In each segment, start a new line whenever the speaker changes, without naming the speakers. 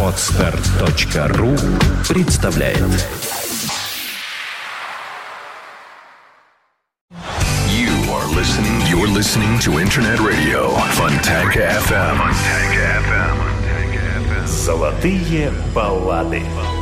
Отстар.ру представляет
You are listening, you're listening to Internet Radio Fontanka FM.
Золотые баллады.
Золотые баллады.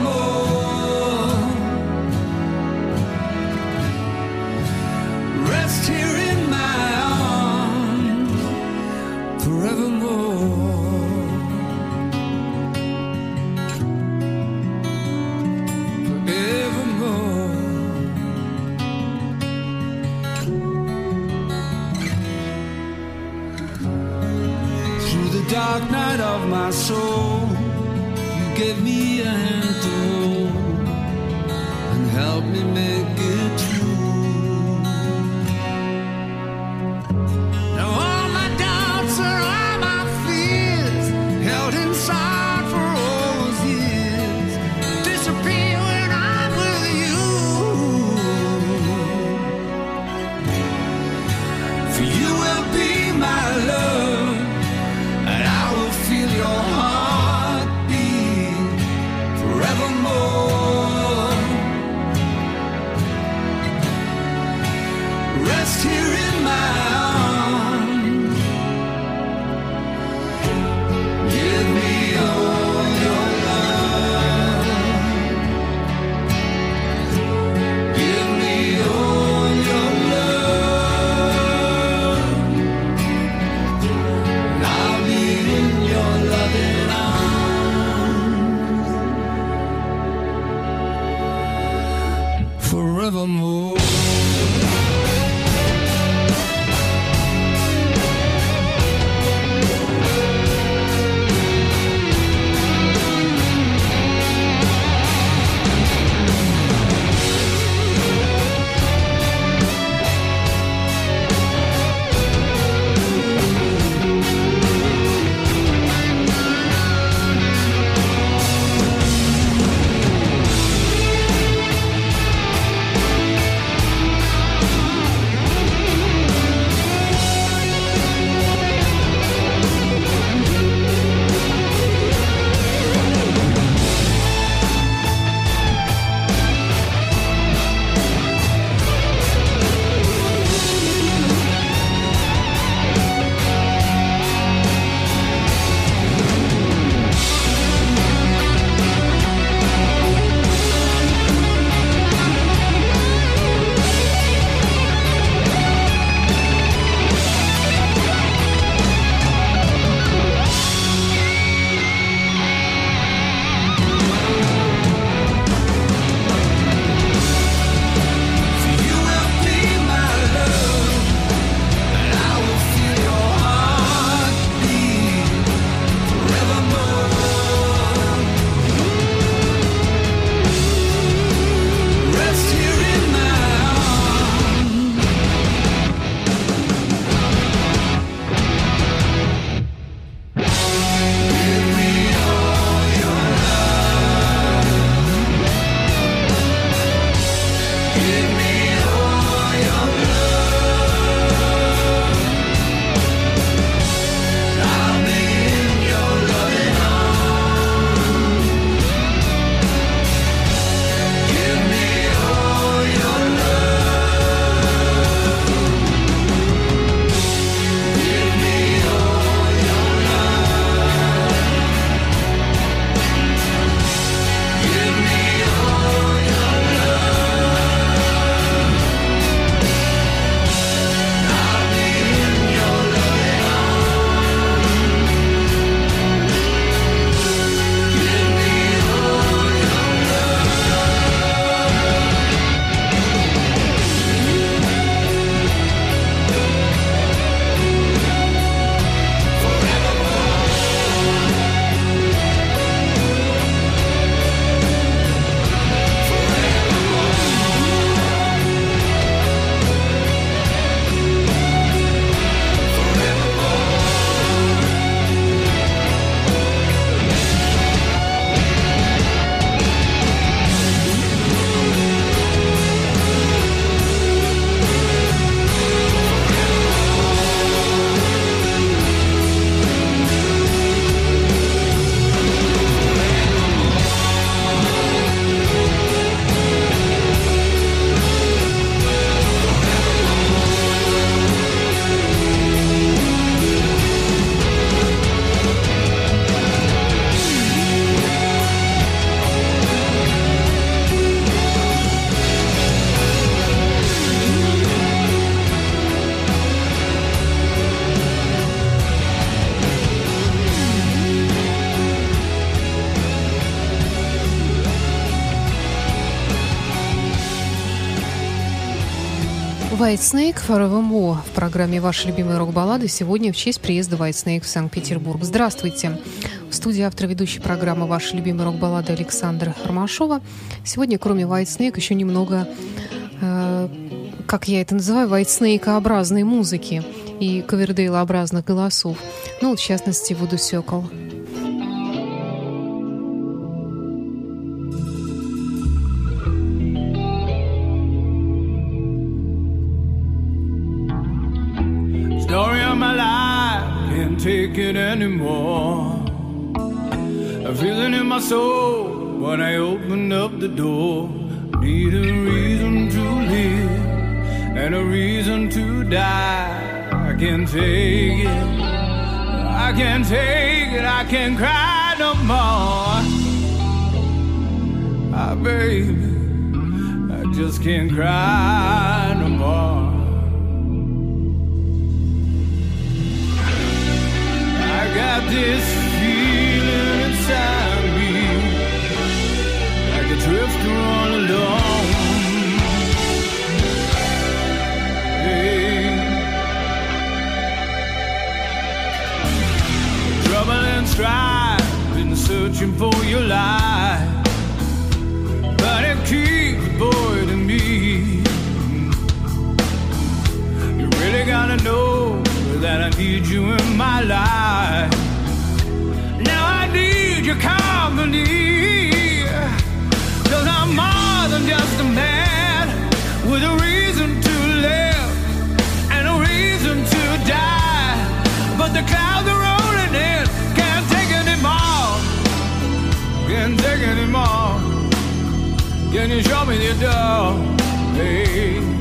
more.
White Snake More в программе «Ваши любимые рок-баллады» сегодня в честь приезда White Snake в Санкт-Петербург. Здравствуйте! В студии автор ведущей программы «Ваши любимые рок-баллады» Александра Ромашова. Сегодня, кроме White Snake, еще немного, э, как я это называю, White Snake-образной музыки и Ковердейла-образных голосов. Ну, в частности, Вуду Сёкол.
Soul when I opened up the door. Need a reason to live and a reason to die. I can't take it. I can't take it. I can't cry no more. Ah, baby, I just can't cry but it keeps me. You really gotta know that I need you in my life. Now I need your I'm more than just a man with a Can't take anymore. Can you show me the door? Hey.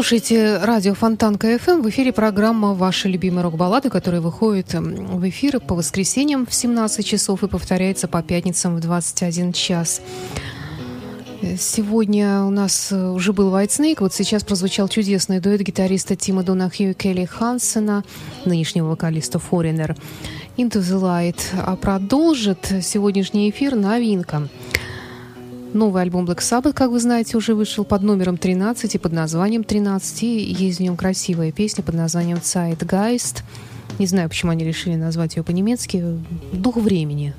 Слушаете радио Фонтанка FM. В эфире программа «Ваши любимые рок-баллады», которая выходит в эфир по воскресеньям в 17 часов и повторяется по пятницам в 21 час. Сегодня у нас уже был Whitesnake, вот сейчас прозвучал чудесный дуэт гитариста Тима Донахью и Келли Хансена, нынешнего вокалиста Foreigner, Into the Light. А продолжит сегодняшний эфир новинка – Новый альбом Black Sabbath, как вы знаете, уже вышел под номером 13 и под названием 13. И есть в нем красивая песня под названием Zeitgeist. Не знаю, почему они решили назвать ее по-немецки. Дух времени.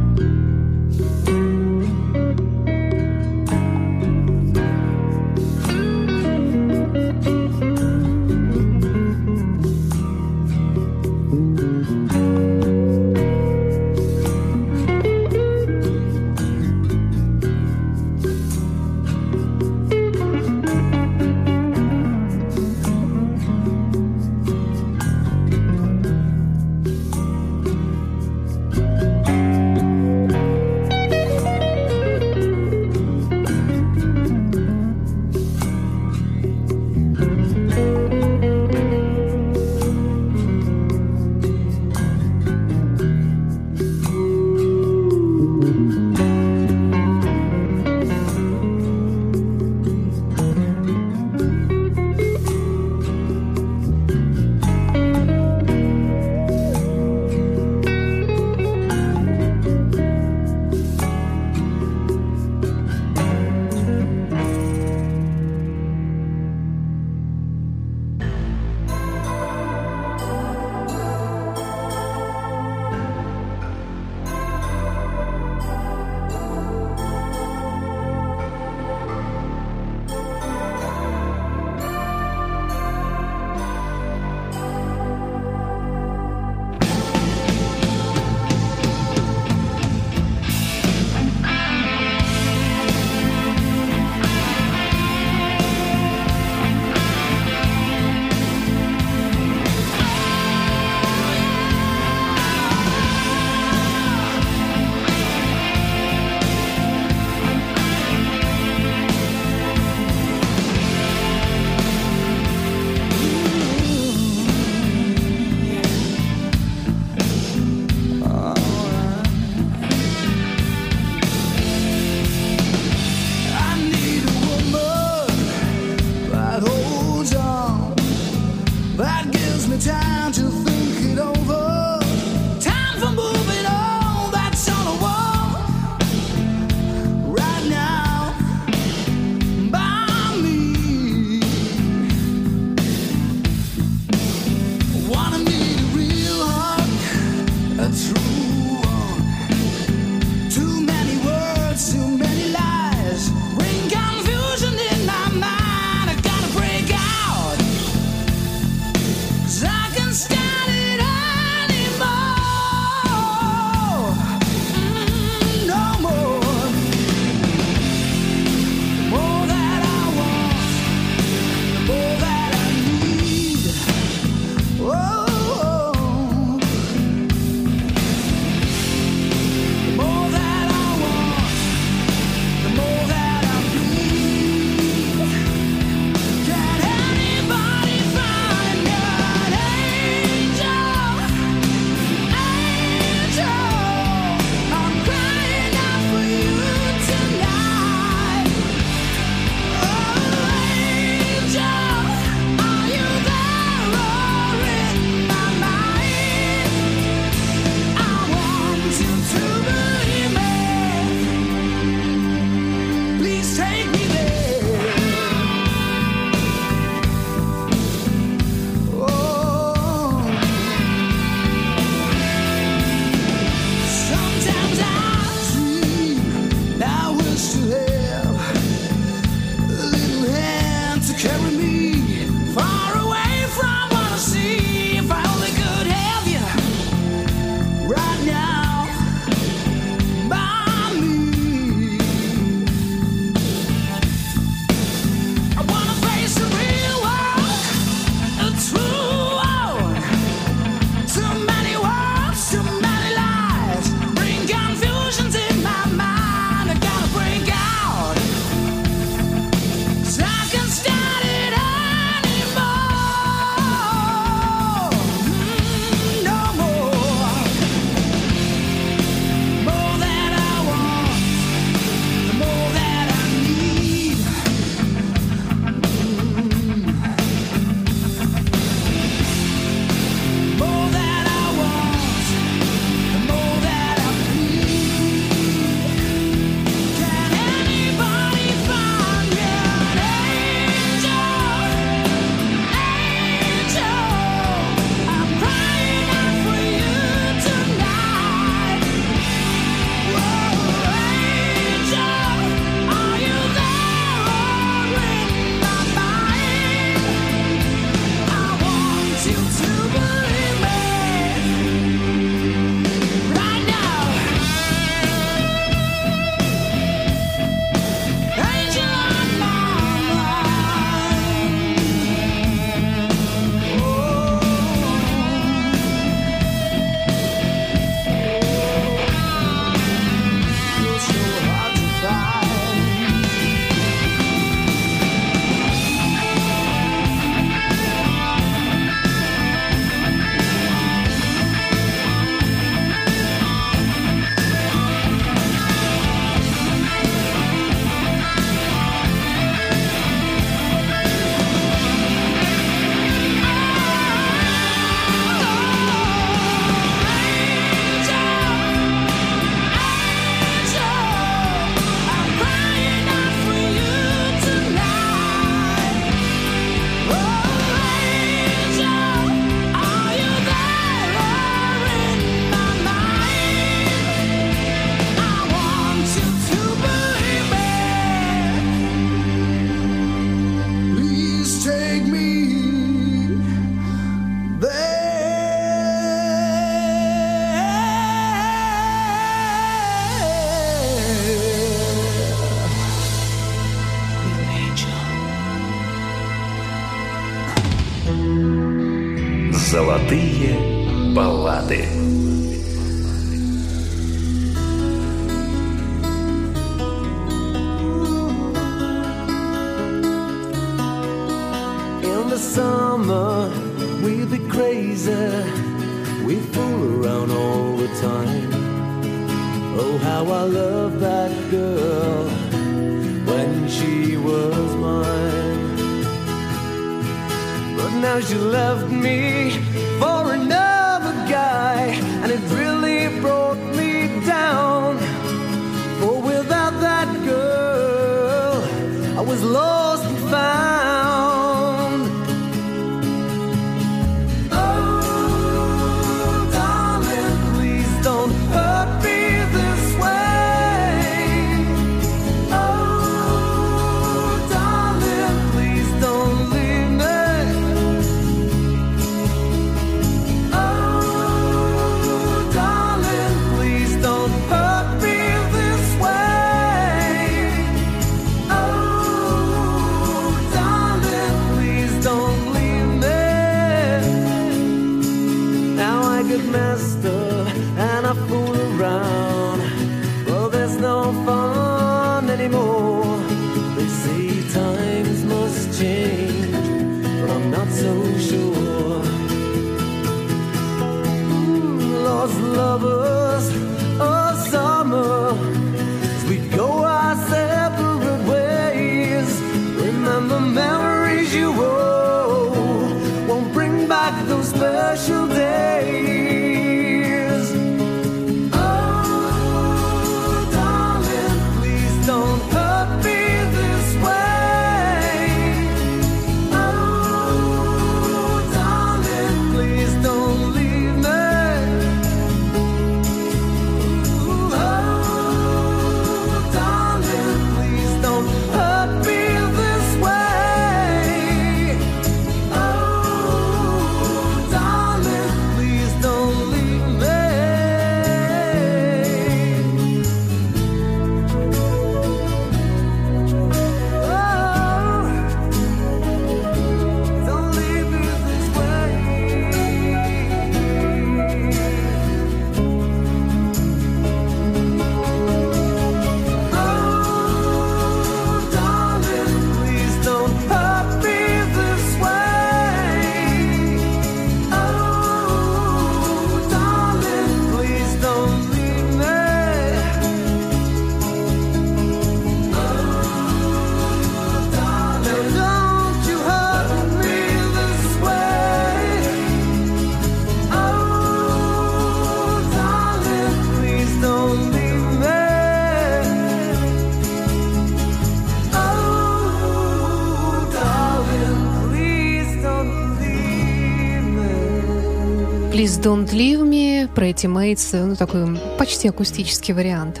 Don't Leave Me,
Pretty Mates, ну такой почти акустический вариант.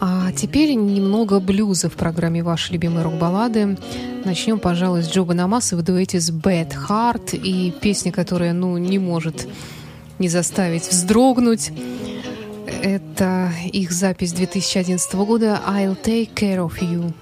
А теперь немного блюза в программе «Ваши любимые рок-баллады». Начнем, пожалуй, с Джоба Намаса в дуэте с Bad Heart и песня, которая, ну, не может не заставить вздрогнуть. Это их запись 2011 года «I'll Take Care of You».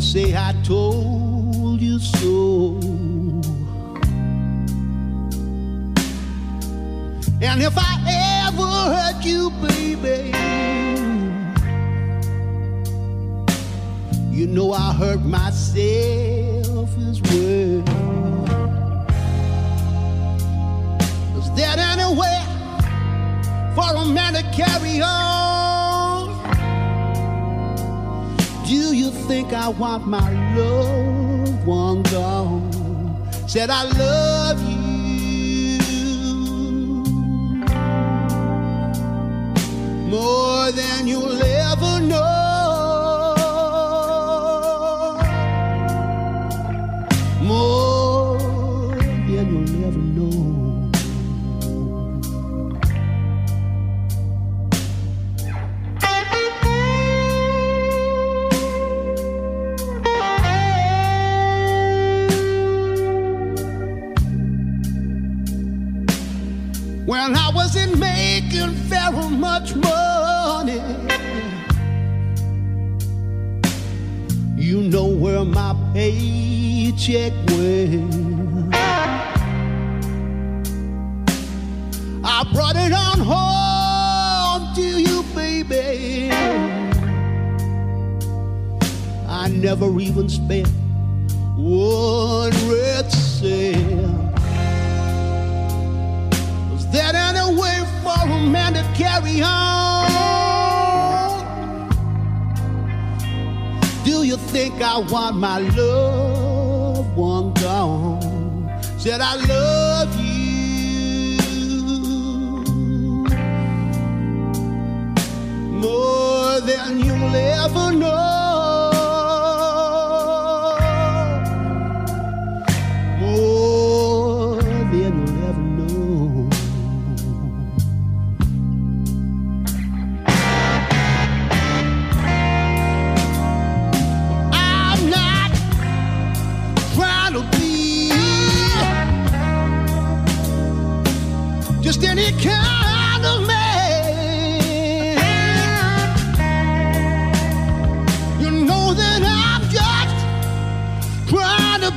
Say I told you so. And if I ever hurt you, baby, think I want my loved one gone? Said I love you more than you'll ever check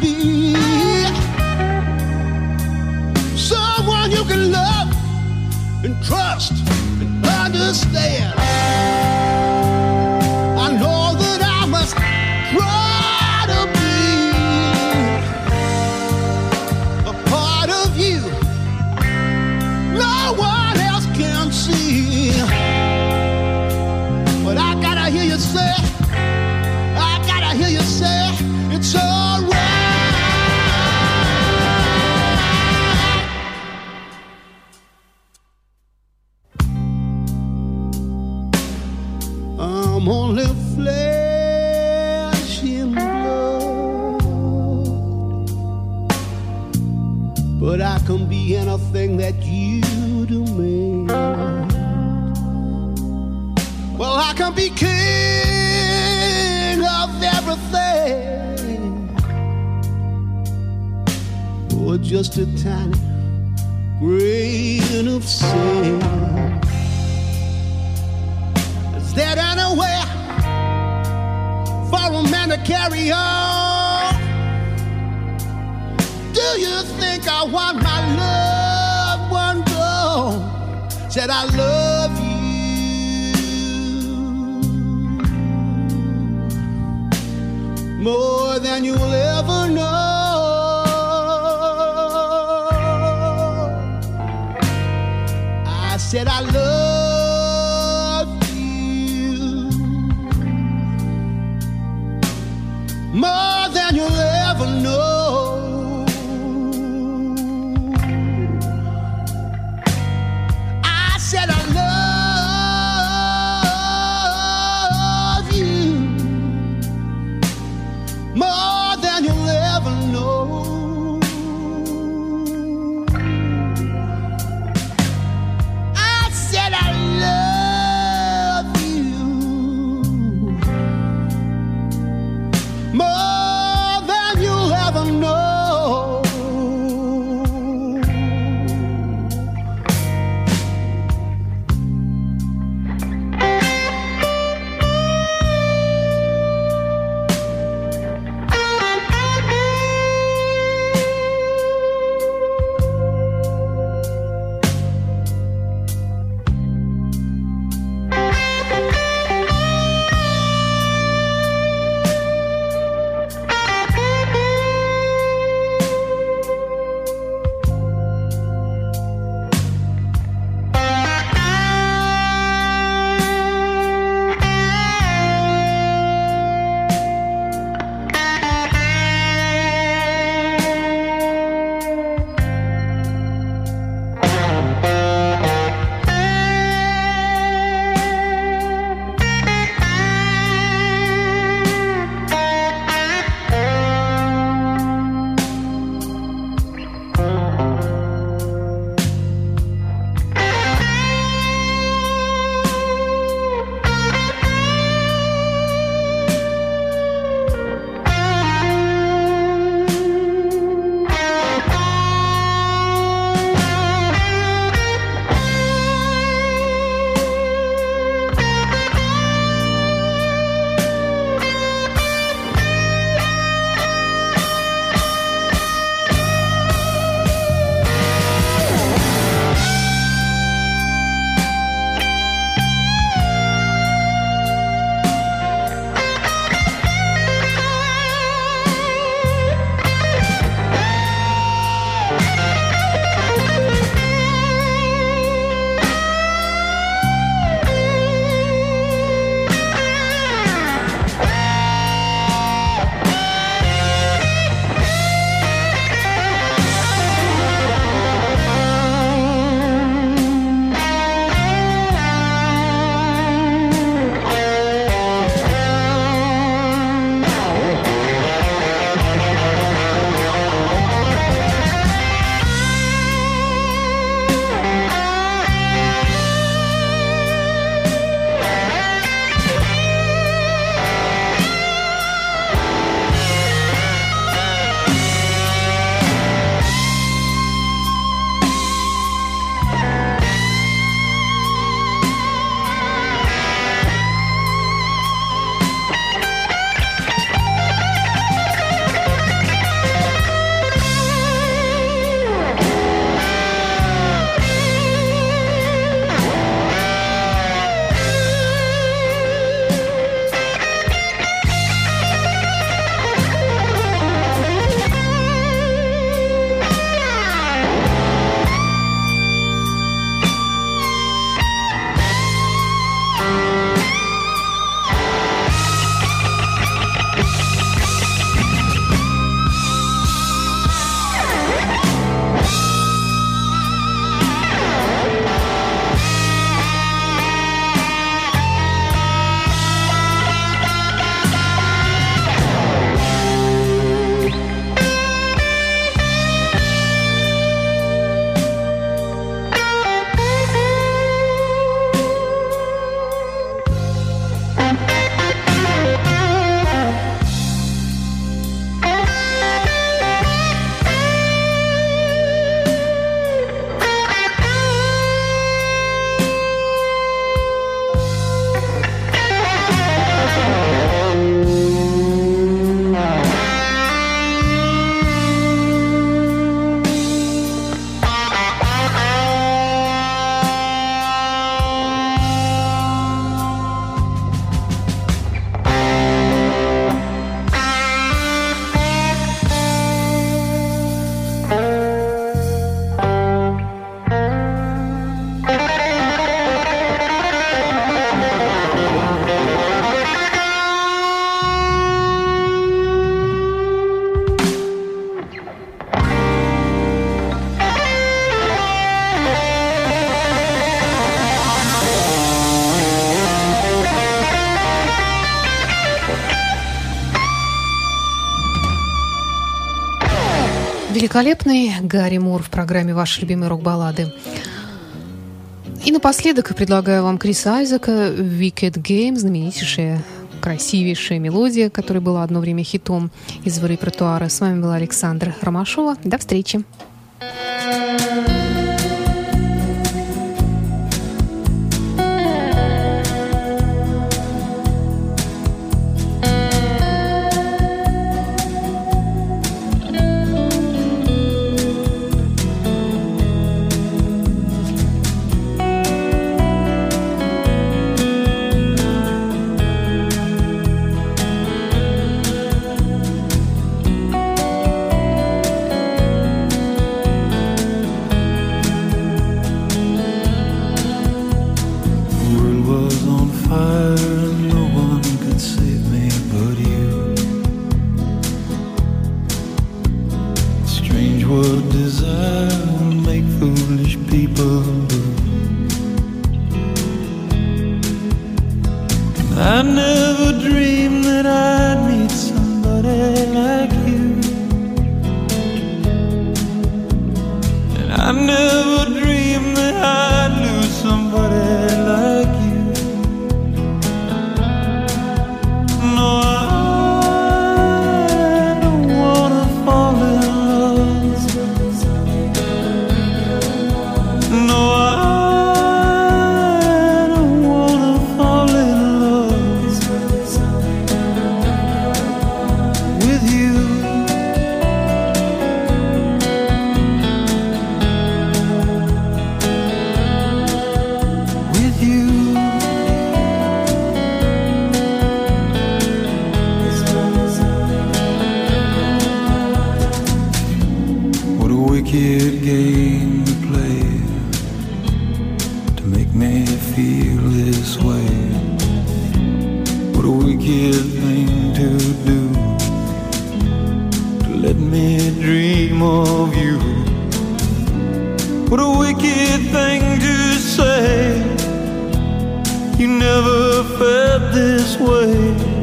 be. Someone you can love and trust
Великолепный Гарри Мур в программе «Ваши любимые рок-баллады». И напоследок предлагаю вам Криса Айзека «Wicked Game», знаменитейшая, красивейшая мелодия, которая была одно время хитом из репертуара. С вами была Александра Ромашова. До встречи.
dream of you.
What a wicked thing to say. You never felt this way.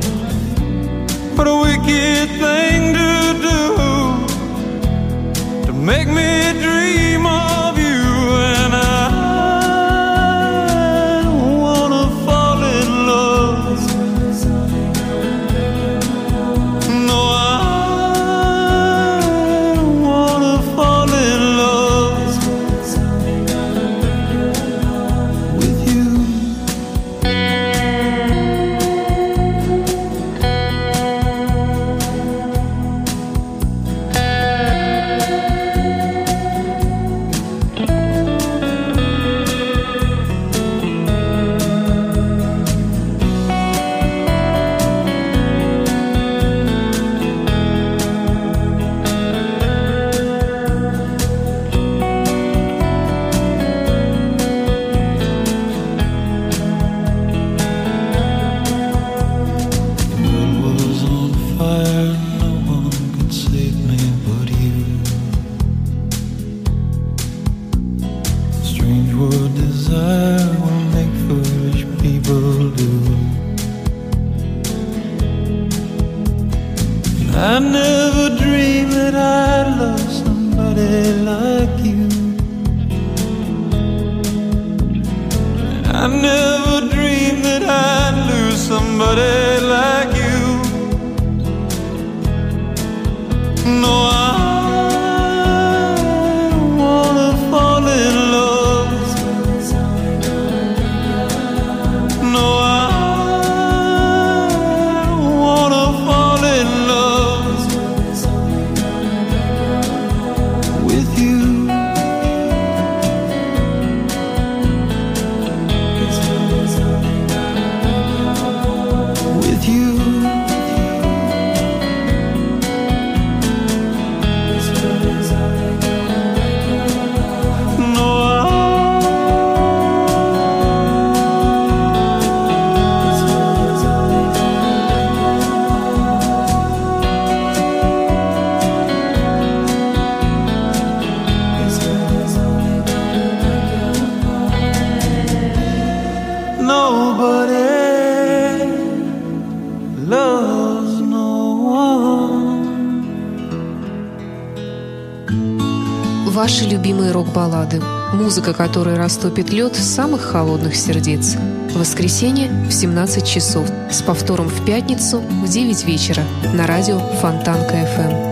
Музыка, которая растопит лед самых холодных сердец. В воскресенье в 17 часов. С повтором в пятницу в 9 вечера на радио Фонтанка FM.